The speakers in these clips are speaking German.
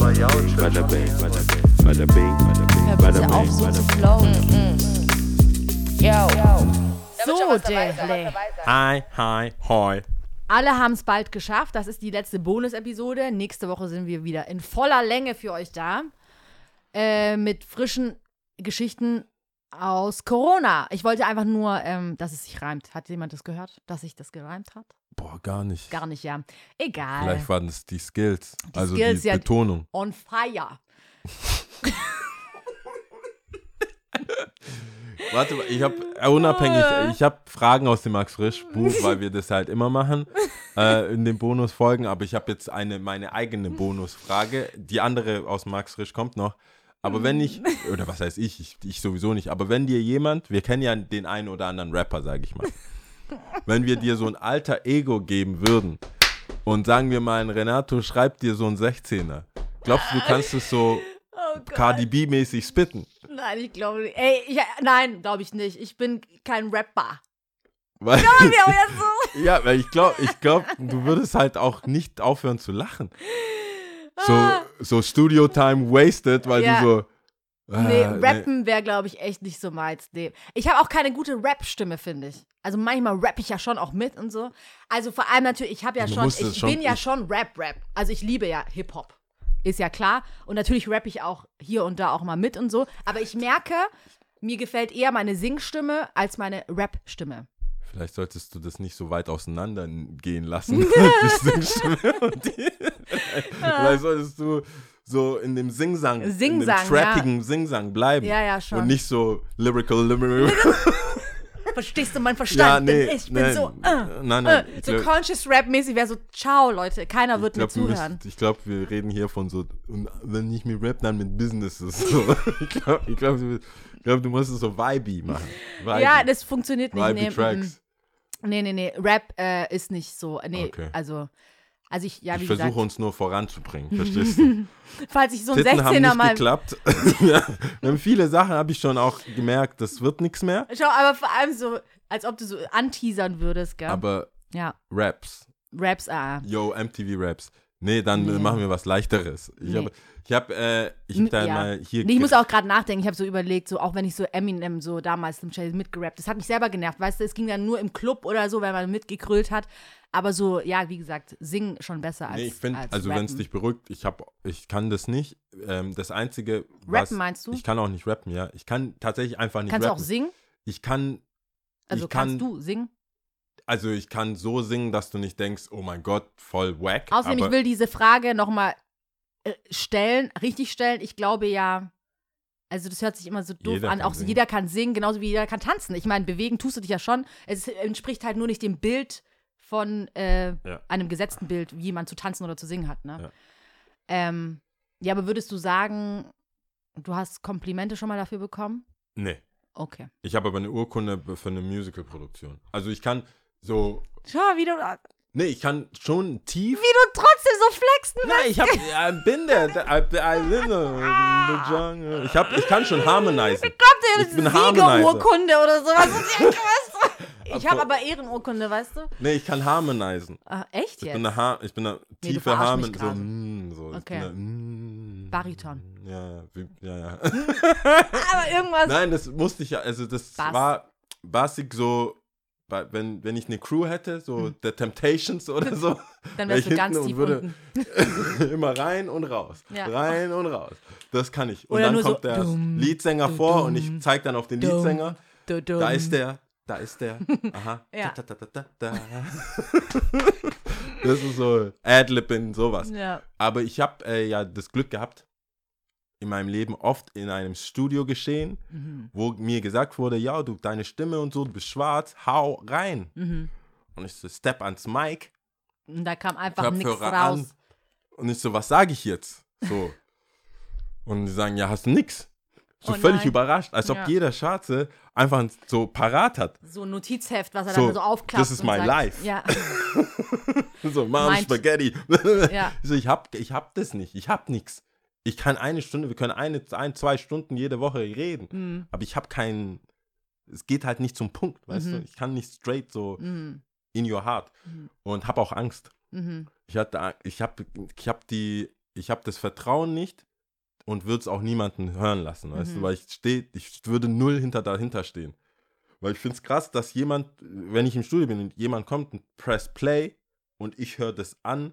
Bada bing, bada bing, bada bing, auf, bing, so zu bing. flowen. Yo. So, Dele. Hi, hi, hoi. Alle haben es bald geschafft. Das ist die letzte Bonus-Episode. Nächste Woche sind wir wieder in voller Länge für euch da. Äh, mit frischen Geschichten aus Corona. Ich wollte einfach nur, ähm, dass es sich reimt. Hat jemand das gehört, dass sich das gereimt hat? Boah, gar nicht. Gar nicht, ja. Egal. Vielleicht waren es die Skills. also Skills, die ja. Betonung. On fire. Warte mal, ich habe unabhängig, ich habe Fragen aus dem Max Frisch Buch, weil wir das halt immer machen äh, in den Bonusfolgen, aber ich habe jetzt eine meine eigene Bonusfrage. Die andere aus Max Frisch kommt noch. Aber wenn ich, oder was heißt ich, ich, ich sowieso nicht, aber wenn dir jemand, wir kennen ja den einen oder anderen Rapper, sage ich mal, wenn wir dir so ein alter Ego geben würden und sagen wir mal, Renato schreibt dir so ein 16er, glaubst du, du kannst es so Oh Gott. Cardi B-mäßig spitten? Nein, ich glaube nicht. Ey, ich, nein, glaube ich nicht. Ich bin kein Rapper. Weil, so. Ja, weil ich glaube, ich glaub, du würdest halt auch nicht aufhören zu lachen. So, so Studio Time wasted, weil Ja. du so. Nee, äh, rappen wäre, glaube ich, echt nicht so meins. Nee. Ich habe auch keine gute Rap-Stimme, finde ich. Also manchmal rapp ich ja schon auch mit und so. Also vor allem natürlich, ich habe ja Du schon, ich schon- bin ja schon Rap-Rap. Also ich liebe ja Hip-Hop. Ist ja klar. Und natürlich rapp ich auch hier und da auch mal mit und so. Aber ich merke, mir gefällt eher meine Singstimme als meine Rap-Stimme. Vielleicht solltest du das nicht so weit auseinander gehen lassen. die Singstimme und die, Vielleicht solltest du so in dem Singsang, in Singsang, dem trappigen Singsang bleiben. Ja, ja, schon. Und nicht so lyrical, lyrical. Verstehst du meinen Verstand? Ja, nee, ich bin nein, so, äh, nein, nein, äh, ich so glaub- conscious Rap-mäßig wäre so, ciao, Leute, keiner wird Ich glaube, mir zuhören. ich glaub, wir reden hier von so, und wenn nicht mit Rap, dann mit Businesses. So. ich glaube, ich glaub, du, ich glaub, du musst es so vibey machen. Vibey. Ja, das funktioniert nicht. vibey Nee, Tracks. mm, nee, nee, nee. Rap äh, ist nicht so. Nee, Okay. also, also ich, ja, wie ich gesagt, versuche uns nur voranzubringen, verstehst du? falls ich so ein Titten haben 16er nicht mal. geklappt. viele Sachen, habe ich schon auch gemerkt, das wird nichts mehr. Schau, aber vor allem so, als ob du so anteasern würdest, gell? Aber ja, Raps, Raps, ah. yo, MTV Raps. Nee, dann Nee. machen wir was leichteres. Ich Nee. habe ich hab, äh, ich hab da ja. mal hier. Nee, ich muss auch gerade nachdenken. Ich habe so überlegt, so auch wenn ich so Eminem so damals im Chase mitgerappt, das hat mich selber genervt. Weißt du, es ging dann nur im Club oder so, wenn man mitgekrölt hat. Aber so, ja, wie gesagt, singen schon besser als. Nee, ich finde, als also wenn es rappen. dich beruhigt, ich hab, ich kann das nicht. Ähm, das einzige, was, Rappen meinst du? Ich kann auch nicht rappen, ja. Ich kann tatsächlich einfach nicht Kannst du auch rappen. singen? Ich kann, Also ich kann, kannst du singen? Also ich kann so singen, dass du nicht denkst, oh mein Gott, voll wack. Außerdem, ich will diese Frage nochmal äh, stellen, richtig stellen. Ich glaube ja, also das hört sich immer so doof Jeder an. Auch singen. jeder kann singen, genauso wie jeder kann tanzen. Ich meine, bewegen tust du dich ja schon. Es entspricht halt nur nicht dem Bild von äh, Ja. einem gesetzten Bild, wie man zu tanzen oder zu singen hat. Ne? Ja. Ähm, ja, aber würdest du sagen, du hast Komplimente schon mal dafür bekommen? nee. Okay. Ich habe aber eine Urkunde für eine Musical-Produktion. Also ich kann so, Schau, wie du, wie nee, ich kann schon tief. du trotzdem so flexen Ja, ich hab, ja, bin der, I, I live in the jungle. Ich, hab, ich kann schon harmonisieren. Kommt Ich bin dir Harmonizer. Siegerurkunde oder sowas? Ich Ich habe Aber- Ehrenurkunde, weißt du? Nee, ich kann harmonisieren. Ah, echt Ich jetzt? bin eine, ha ich bin eine tiefe verarsch Harmon, so, mm, so. Ich Okay. eine, mm, Bariton. Ja, wie, ja, ja. aber irgendwas. Nein, das musste ich ja, also das Bass. war basic so, wenn, wenn ich eine Crew hätte, so The Temptations oder so, Hm. Dann wär wärst du ganz tief würde unten. immer rein und raus, Ja. rein und raus. Das kann ich. Und Oder dann nur so kommt der dumm, Liedsänger dumm, vor und ich zeige dann auf den dumm, du. da ist der, da ist der, aha, Ja. da, da, da. Das ist so Adlibbing, sowas. Ja. Aber ich habe äh, ja das Glück gehabt, in meinem Leben oft in einem Studio geschehen, Mhm. wo mir gesagt wurde, ja, du, deine Stimme und so, du bist schwarz, hau rein. Mhm. Und ich so, step ans Mic, Und da kam einfach nichts raus. an. Und ich so, was sage ich jetzt? So. und die sagen, ja, hast du nix. So Oh völlig überrascht, als ob Ja. jeder Schwarze einfach so parat hat. So ein Notizheft, was er So, dann so aufklappt. this is und my sagt, life. Ja. So, Mom, Meint- Spaghetti. Ja. Ich so, ich hab, ich hab das nicht, ich hab nix. Ich kann eine Stunde, wir können eine, ein, zwei Stunden jede Woche reden. Mhm. Aber ich habe keinen, es geht halt nicht zum Punkt, weißt Mhm. du? Ich kann nicht straight so Mhm. in your heart Mhm. und habe auch Angst. Mhm. Ich hatte, ich habe, ich habe die ich habe das Vertrauen nicht und würde es auch niemanden hören lassen, weißt Mhm. du, weil ich stehe, ich würde null hinter dahinter stehen. Weil ich finde es krass, dass jemand, wenn ich im Studio bin und jemand kommt und press play und ich höre das an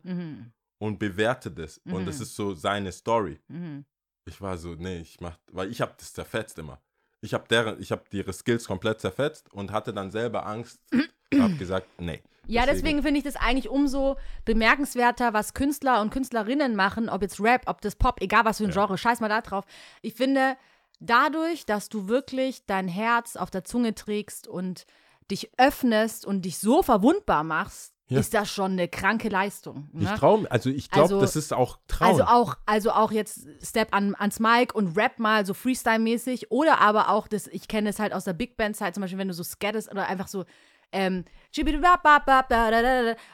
Mhm. und bewerte das und das Mhm. ist so seine Story. Mhm. Ich war so, nee, ich mach, weil ich habe das zerfetzt immer. Ich habe deren, ich habe ihre Skills komplett zerfetzt und hatte dann selber Angst. habe gesagt, nee. Ja, Deswegen- deswegen finde ich das eigentlich umso bemerkenswerter, was Künstler und Künstlerinnen machen, ob jetzt Rap, ob das Pop, egal was für ein Ja. Genre, scheiß mal da drauf. Ich finde, dadurch, dass du wirklich dein Herz auf der Zunge trägst und dich öffnest und dich so verwundbar machst, Ja. ist das schon eine kranke Leistung. Ich Ne? traue, also ich glaube, Also- das ist auch Trauen. Also auch, also auch jetzt Step an, ans Mic und Rap mal so Freestyle-mäßig oder aber auch das, ich kenne es halt aus der Big Band-Zeit, zum Beispiel, wenn du so scattest oder einfach so, ähm,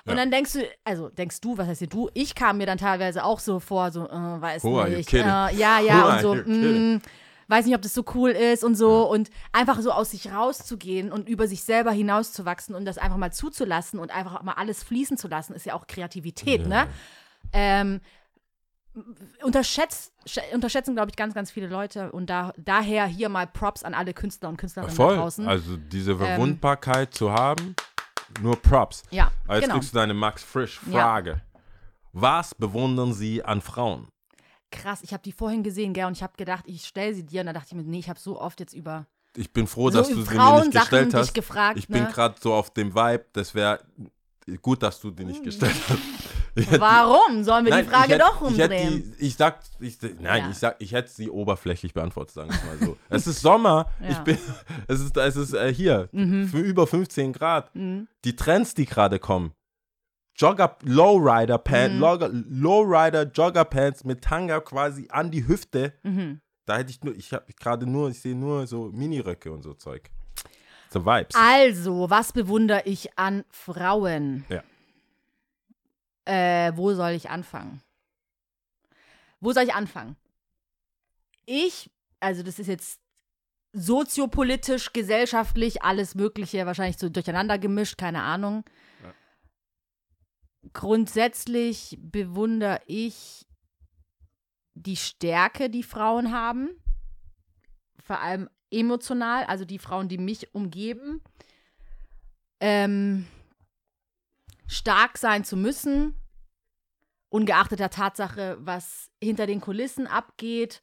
und dann denkst du, also denkst du, was heißt hier du? Ich kam mir dann teilweise auch so vor, so, äh, weiß Who nicht, äh, ja, Who ja, are und so, mh, weiß nicht, ob das so cool ist und so und einfach so aus sich rauszugehen und über sich selber hinauszuwachsen und das einfach mal zuzulassen und einfach mal alles fließen zu lassen, ist ja auch Kreativität, ne? Ähm, unterschätzt, sch- unterschätzen, glaube ich, ganz, ganz viele Leute. Und da, daher hier mal Props an alle Künstler und Künstlerinnen da Voll. draußen. Also diese Verwundbarkeit zu haben, nur Props. ja, Aber jetzt genau. kriegst du deine Max Frisch Frage. Was bewundern Sie an Frauen? Krass, ich habe die vorhin gesehen, gell, und ich habe gedacht, ich stelle sie dir. Und da dachte ich mir, nee, ich habe so oft jetzt über Ich bin froh, so dass du sie mir nicht gestellt hast. gefragt. Ich bin ne? gerade so auf dem Vibe, das wäre gut, dass du die nicht gestellt hast. Ich hätte- Warum? Sollen wir Nein, die Frage ich hätte, doch ich umdrehen? die, ich sag, ich, nein, Ja. ich sag, ich hätte sie oberflächlich beantwortet, sagen wir mal so. es ist Sommer, Ja. ich bin, es ist, es ist äh, hier, für über 15 Grad. Mhm. Die Trends, die gerade kommen. Jogger, Lowrider Pants, Mhm. Lowrider Jogger Pants mit Tanga quasi an die Hüfte. Mhm. Da hätte ich nur, ich habe gerade nur, ich sehe nur so Miniröcke und so Zeug. So Vibes. Also, was bewundere ich an Frauen? Ja. Äh, wo soll ich anfangen? Wo soll ich anfangen? Ich, also das ist jetzt soziopolitisch, gesellschaftlich, alles Mögliche, wahrscheinlich so durcheinander gemischt, keine Ahnung. Ja. Grundsätzlich bewundere ich die Stärke, die Frauen haben. Vor allem emotional, also die Frauen, die mich umgeben. Ähm, stark sein zu müssen, ungeachtet der Tatsache, was hinter den Kulissen abgeht.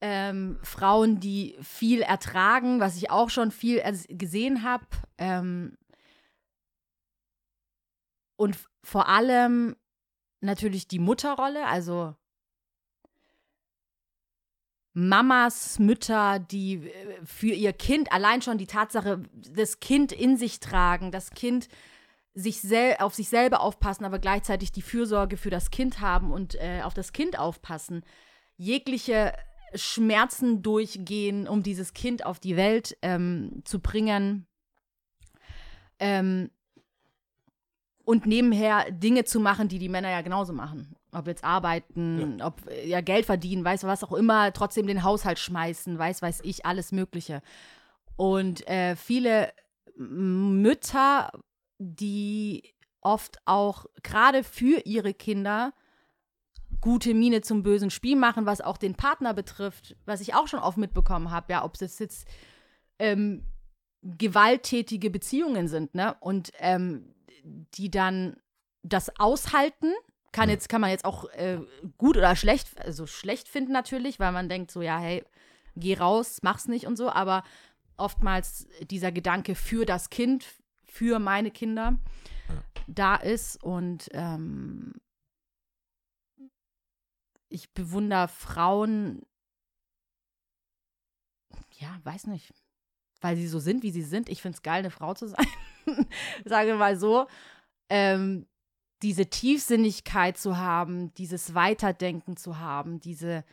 Ähm, Frauen, die viel ertragen, was ich auch schon viel gesehen habe. Ähm, und vor allem natürlich die Mutterrolle, also Mamas, Mütter, die äh, für ihr Kind allein schon die Tatsache, das Kind in sich tragen, das Kind sich sel auf sich selber aufpassen, aber gleichzeitig die Fürsorge für das Kind haben und äh, auf das Kind aufpassen, jegliche Schmerzen durchgehen, um dieses Kind auf die Welt ähm, zu bringen. Ähm, und nebenher Dinge zu machen, die die Männer ja genauso machen. Ob jetzt arbeiten, ob äh, ja Geld verdienen, weiß was auch immer, trotzdem den Haushalt schmeißen, weiß weiß ich, alles Mögliche. Und äh, viele Mütter, die oft auch gerade für ihre Kinder gute Miene zum bösen Spiel machen, was auch den Partner betrifft, was ich auch schon oft mitbekommen habe, ja, ob es jetzt ähm, gewalttätige Beziehungen sind, ne? Und ähm, die dann das aushalten, kann jetzt, kann man jetzt auch äh, gut oder schlecht, also schlecht finden natürlich, weil man denkt so, ja, hey, geh raus, mach's nicht und so, aber oftmals dieser Gedanke für das Kind, für meine Kinder da ist. Und ähm, ich bewundere Frauen, ja, weiß nicht, weil sie so sind, wie sie sind. Ich finde es geil, eine Frau zu sein. Sagen wir mal so. Ähm, diese Tiefsinnigkeit zu haben, dieses Weiterdenken zu haben, diese,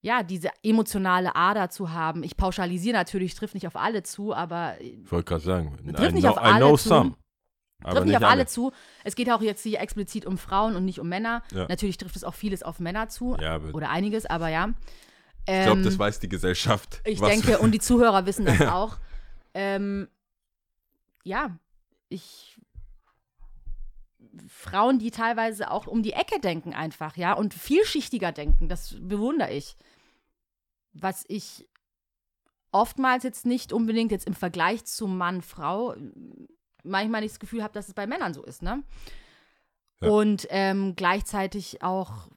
ja, diese emotionale Ader zu haben. Ich pauschalisiere natürlich, trifft nicht auf alle zu, aber Ich wollte gerade sagen, Trifft nicht know, auf alle zu. some. Trifft nicht auf alle zu. Es geht auch jetzt hier explizit um Frauen und nicht um Männer. Ja. Natürlich trifft es auch vieles auf Männer zu. Ja, Oder einiges, aber ja. Ich glaube, Ähm, das weiß die Gesellschaft. ich denke, und die Zuhörer wissen das auch. Ähm, ja, ich Frauen, die teilweise auch um die Ecke denken einfach, ja, und vielschichtiger denken. Das bewundere ich. Was ich oftmals jetzt nicht unbedingt jetzt im Vergleich zu Mann, Frau, manchmal nicht das Gefühl habe, dass es bei Männern so ist, ne? Ja. Und ähm, gleichzeitig auch,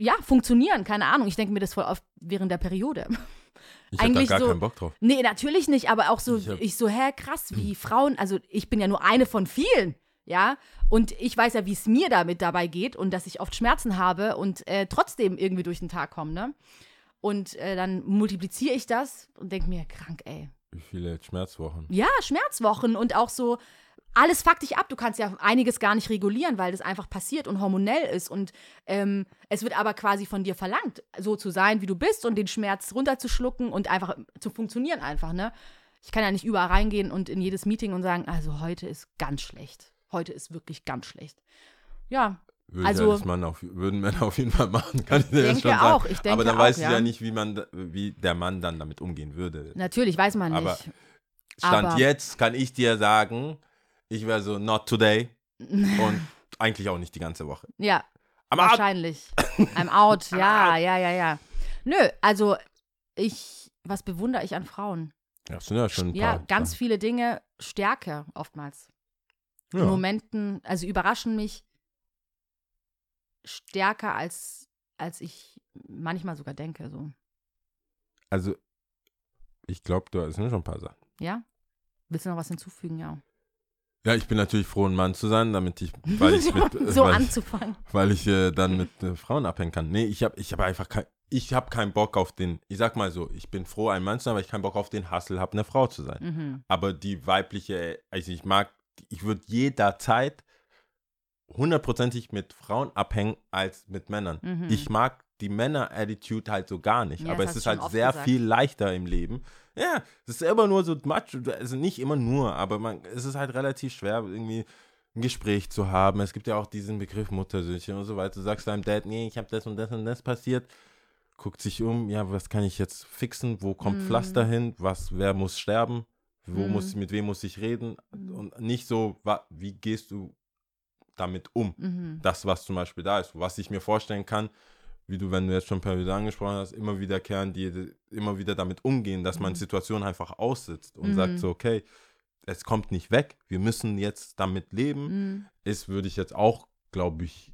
ja, funktionieren, keine Ahnung. Ich denke mir das voll oft während der Periode. Ich hab da Eigentlich gar so- keinen Bock drauf. Nee, natürlich nicht, aber auch so, Ich ich, so, hä, krass, wie Frauen, also ich bin ja nur eine von vielen, ja, und ich weiß ja, wie es mir damit dabei geht und dass ich oft Schmerzen habe und äh, trotzdem irgendwie durch den Tag komme, ne? Und äh, dann multipliziere ich das und denke mir, krank, ey. Wie viele Schmerzwochen? Ja, Schmerzwochen und auch so, alles fuckt dich ab. Du kannst ja einiges gar nicht regulieren, weil das einfach passiert und hormonell ist. Und ähm, es wird aber quasi von dir verlangt, so zu sein, wie du bist und den Schmerz runterzuschlucken und einfach zu funktionieren einfach, ne? Ich kann ja nicht überall reingehen und in jedes Meeting und sagen, also heute ist ganz schlecht. Heute ist wirklich ganz schlecht. Ja, Würde Also- das Mann auf, würden Männer auf jeden Fall machen, kann ich dir denke schon sagen. auch, ich denke Aber dann auch, weiß ich ja. ja nicht, wie man, wie der Mann dann damit umgehen würde. natürlich, weiß man Aber- nicht. Stand aber- jetzt kann ich dir sagen, ich wäre so not today und eigentlich auch nicht die ganze Woche. Ja, ab- Wahrscheinlich. I'm out. Ja, ja, ja, ja. Nö, also ich, was bewundere ich an Frauen? ja, das sind ja schon ein Ja, paar ganz Sachen. viele Dinge, Stärke oftmals. In Ja. Momenten, also überraschen mich stärker als, als ich manchmal sogar denke. So. Also, ich glaube, da sind schon ein paar Sachen. Ja? Willst du noch was hinzufügen? Ja. Ja, ich bin natürlich froh, ein Mann zu sein, damit ich, weil ich mit, so weil, anzufangen. weil ich äh, dann mit äh, Frauen abhängen kann. Nee, ich habe ich hab einfach kein, ich habe keinen Bock auf den, ich sag mal so, ich bin froh, ein Mann zu sein, aber ich keinen Bock auf den Hustle habe, eine Frau zu sein. Mhm. Aber die weibliche, also ich mag, ich würde jederzeit hundertprozentig mit Frauen abhängen als mit Männern. Mhm. Ich mag die Männer-Attitude halt so gar nicht. Ja, aber es ist halt sehr gesagt. viel leichter im Leben. Ja, es ist immer nur so much, also nicht immer nur, aber man, es ist halt relativ schwer, irgendwie ein Gespräch zu haben. Es gibt ja auch diesen Begriff Muttersöhnchen und so weiter. Du sagst deinem Dad, nee, ich habe das und das und das passiert. Guckt sich um, ja, was kann ich jetzt fixen? Wo kommt Mhm. Pflaster hin? Was, wer muss sterben? Wo Mhm. muss, mit wem muss ich reden? Und nicht so, wie gehst du damit um? Mhm. das, was zum Beispiel da ist, was ich mir vorstellen kann, wie du, wenn du jetzt schon Periode angesprochen hast, immer wieder kehren, die immer wieder damit umgehen, dass man Mhm. Situationen einfach aussitzt und Mhm. sagt so, okay, es kommt nicht weg, wir müssen jetzt damit leben, Mhm. ist, würde ich jetzt auch, glaube ich,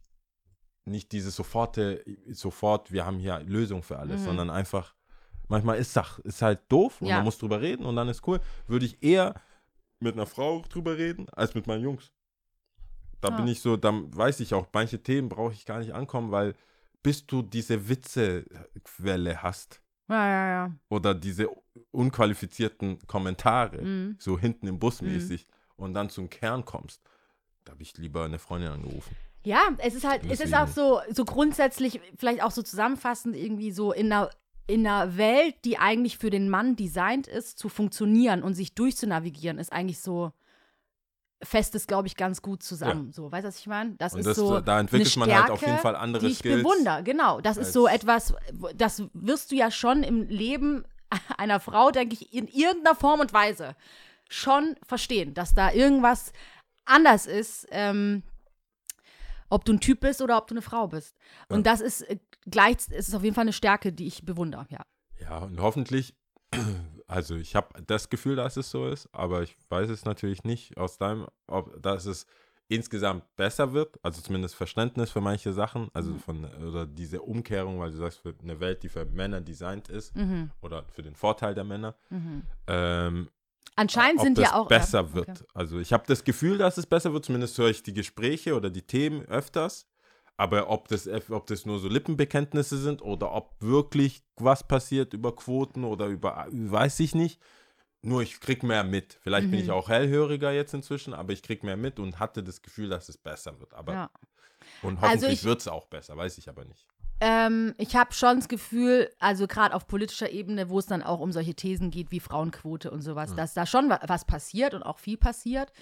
nicht dieses soforte, sofort, wir haben hier Lösung für alles, Mhm. sondern einfach, manchmal ist Sach, ist halt doof und Ja. man muss drüber reden und dann ist cool. Würde ich eher mit einer Frau drüber reden, als mit meinen Jungs. Da Ja. bin ich so, dann weiß ich auch, manche Themen brauche ich gar nicht ankommen, weil bis du diese Witzequelle hast Ja, ja, ja. oder diese unqualifizierten Kommentare, Mhm. so hinten im Bus mäßig, und dann zum Kern kommst, da habe ich lieber eine Freundin angerufen. Ja, es ist halt, es ist auch so, so grundsätzlich, vielleicht auch so zusammenfassend, irgendwie so in einer, in einer Welt, die eigentlich für den Mann designt ist, zu funktionieren und sich durchzunavigieren, ist eigentlich so, fest es, glaube ich, ganz gut zusammen. So, weißt du, was ich meine? Das Und ist das, so. da entwickelt eine man halt auf Stärke, jeden Fall andere die ich Skills. bewundere, genau. Das ist so etwas, das wirst du ja schon im Leben einer Frau, denke ich, in irgendeiner Form und Weise schon verstehen, dass da irgendwas anders ist, ähm, ob du ein Typ bist oder ob du eine Frau bist. Und das ist äh, gleich, es ist auf jeden Fall eine Stärke, die ich bewundere, ja. Ja, und hoffentlich, also ich habe das Gefühl, dass es so ist, aber ich weiß es natürlich nicht aus deinem, ob dass es insgesamt besser wird, also zumindest Verständnis für manche Sachen, also Mhm. von, oder diese Umkehrung, weil du sagst, für eine Welt, die für Männer designt ist, Mhm. oder für den Vorteil der Männer, Mhm. ähm, Anscheinend sind ja auch. besser wird. okay. Also ich habe das Gefühl, dass es besser wird, zumindest höre ich die Gespräche oder die Themen öfters. Aber ob das, ob das nur so Lippenbekenntnisse sind oder ob wirklich was passiert über Quoten oder über, weiß ich nicht. Nur ich krieg mehr mit. Vielleicht bin Mhm. ich auch hellhöriger jetzt inzwischen, aber ich krieg mehr mit und hatte das Gefühl, dass es besser wird. Aber Ja. und Also hoffentlich ich- wird es auch besser, weiß ich aber nicht. Ähm, ich habe schon das Gefühl, also gerade auf politischer Ebene, wo es dann auch um solche Thesen geht wie Frauenquote und sowas, dass da schon wa was passiert und auch viel passiert.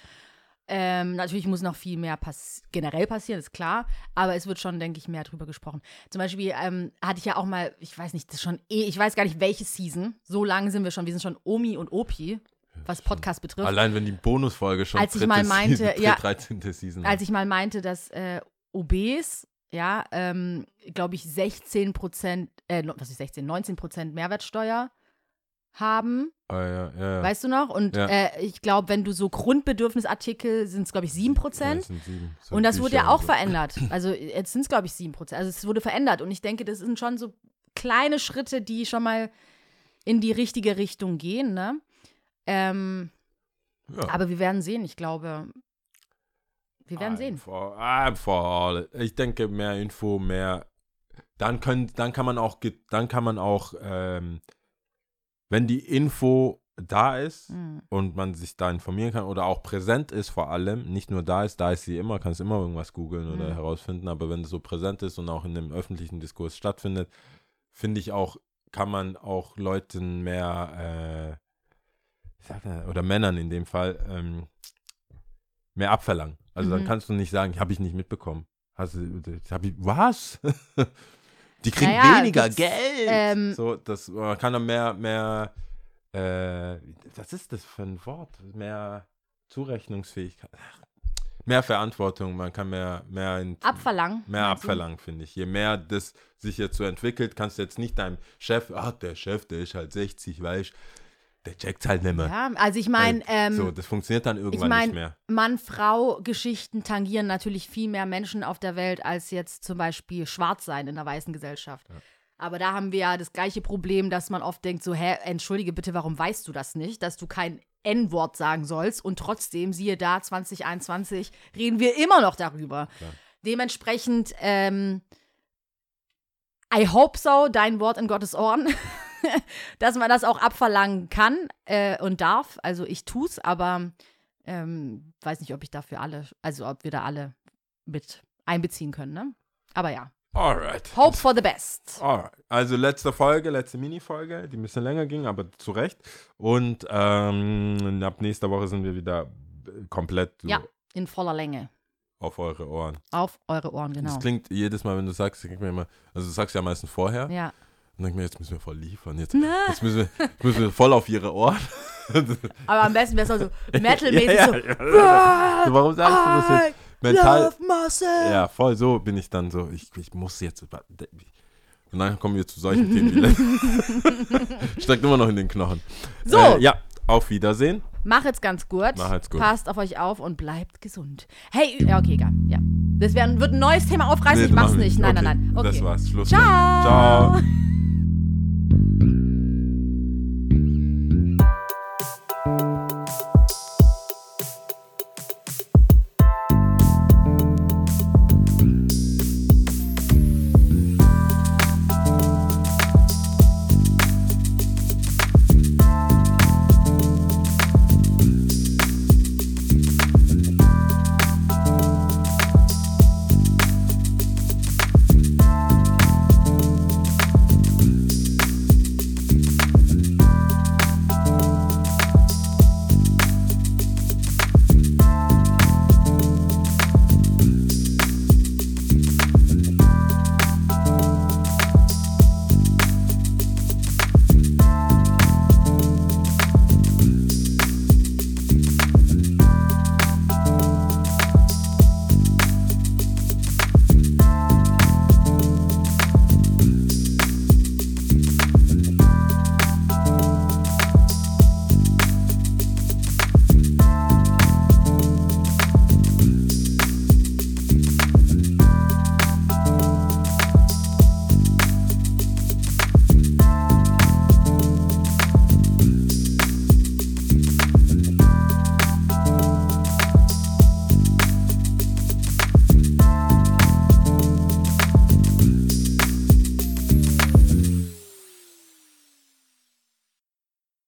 Ähm, natürlich muss noch viel mehr pass generell passieren, ist klar, aber es wird schon, denke ich, mehr drüber gesprochen. Zum Beispiel ähm, hatte ich ja auch mal, ich weiß nicht, das ist schon eh, ich weiß gar nicht welche Season, so lange sind wir schon, wir sind schon Omi und Opi. was Podcast betrifft. Allein wenn die Bonusfolge schon Als ich mal meinte, Season, ja, 13. Season Als ich mal meinte, dass äh, OBs, ja, ähm, glaube ich, 16 Prozent, äh, was ist 16, 19 Prozent Mehrwertsteuer haben, Ah, ja, ja, ja. weißt du noch? Und äh, ich glaube, wenn du so Grundbedürfnisartikel sind es, glaube ich, 7 Ja, Prozent. es sind sieben. So Und das wurde ja auch so. verändert. Also jetzt sind es, glaube ich, 7 Prozent. Also es wurde verändert. Und ich denke, das sind schon so kleine Schritte, die schon mal in die richtige Richtung gehen, ne? Ähm, aber wir werden sehen, ich glaube. Wir werden I'm sehen. For, I'm for all. Ich denke, mehr Info, mehr. Dann, können, dann kann man auch, dann kann man auch, ähm, wenn die Info da ist Hm. und man sich da informieren kann oder auch präsent ist vor allem, nicht nur da ist, da ist sie immer, kannst immer irgendwas googeln oder Mhm. herausfinden, aber wenn es so präsent ist und auch in dem öffentlichen Diskurs stattfindet, finde ich auch, kann man auch Leuten mehr, äh, oder Männern in dem Fall, ähm, mehr abverlangen. Also dann Mhm. kannst du nicht sagen, habe ich nicht mitbekommen. Hast du, hab ich, was? Die kriegen Naja, weniger Geld. ähm, so, das, man kann dann mehr, mehr, äh, was ist das für ein Wort? Mehr Zurechnungsfähigkeit. Mehr Verantwortung, man kann mehr, mehr in, Abverlangen. mehr du? abverlangen, finde ich. Je mehr das sich jetzt so entwickelt, kannst du jetzt nicht deinem Chef, ach, der Chef, der ist halt 60, weißt der checkt halt nicht mehr. Ja, also ich meine, ähm, so, das funktioniert dann irgendwann mein- nicht mehr. Mann-Frau-Geschichten tangieren natürlich viel mehr Menschen auf der Welt als jetzt zum Beispiel Schwarzsein in der weißen Gesellschaft. Aber da haben wir ja das gleiche Problem, dass man oft denkt, so, hä, entschuldige bitte, warum weißt du das nicht, dass du kein N-Wort sagen sollst und trotzdem, siehe da, 2021, reden wir immer noch darüber. Dementsprechend, ähm, I hope so, dein Wort in Gottes Ohren, dass man das auch abverlangen kann äh, und darf. Also ich tu's, aber ähm, weiß nicht, ob ich dafür alle, also ob wir da alle mit einbeziehen können, ne? Aber ja, Alright. hope for the best. Alright. Also letzte Folge, letzte Mini-Folge, die ein bisschen länger ging, aber zu Recht. Und ähm, ab nächster Woche sind wir wieder komplett so Ja, in voller Länge. auf eure Ohren. Auf eure Ohren, genau. Das klingt jedes Mal, wenn du sagst, klingt mir immer, also du sagst ja meistens vorher. Ja. Und dann denke ich mir, jetzt müssen wir voll liefern. Jetzt, jetzt müssen, wir, müssen wir voll auf ihre Ohren. Aber am besten wäre es so metalmäßig ja, so. ja. So, warum sagst du das jetzt? Mental. Ja, voll so bin ich dann so. Ich, ich muss jetzt. Und dann kommen wir zu solchen Themen wie Steckt immer noch in den Knochen. So. Äh, ja, auf Wiedersehen. Mach jetzt ganz gut. Mach jetzt gut. Passt auf euch auf und bleibt gesund. Hey, ja, okay, egal. Ja. Das wär, wird ein neues Thema aufreißen. Nee, ich mach's nicht. Nein, Okay, nein, nein. Okay. Das war's. Schluss. Ciao. Ciao.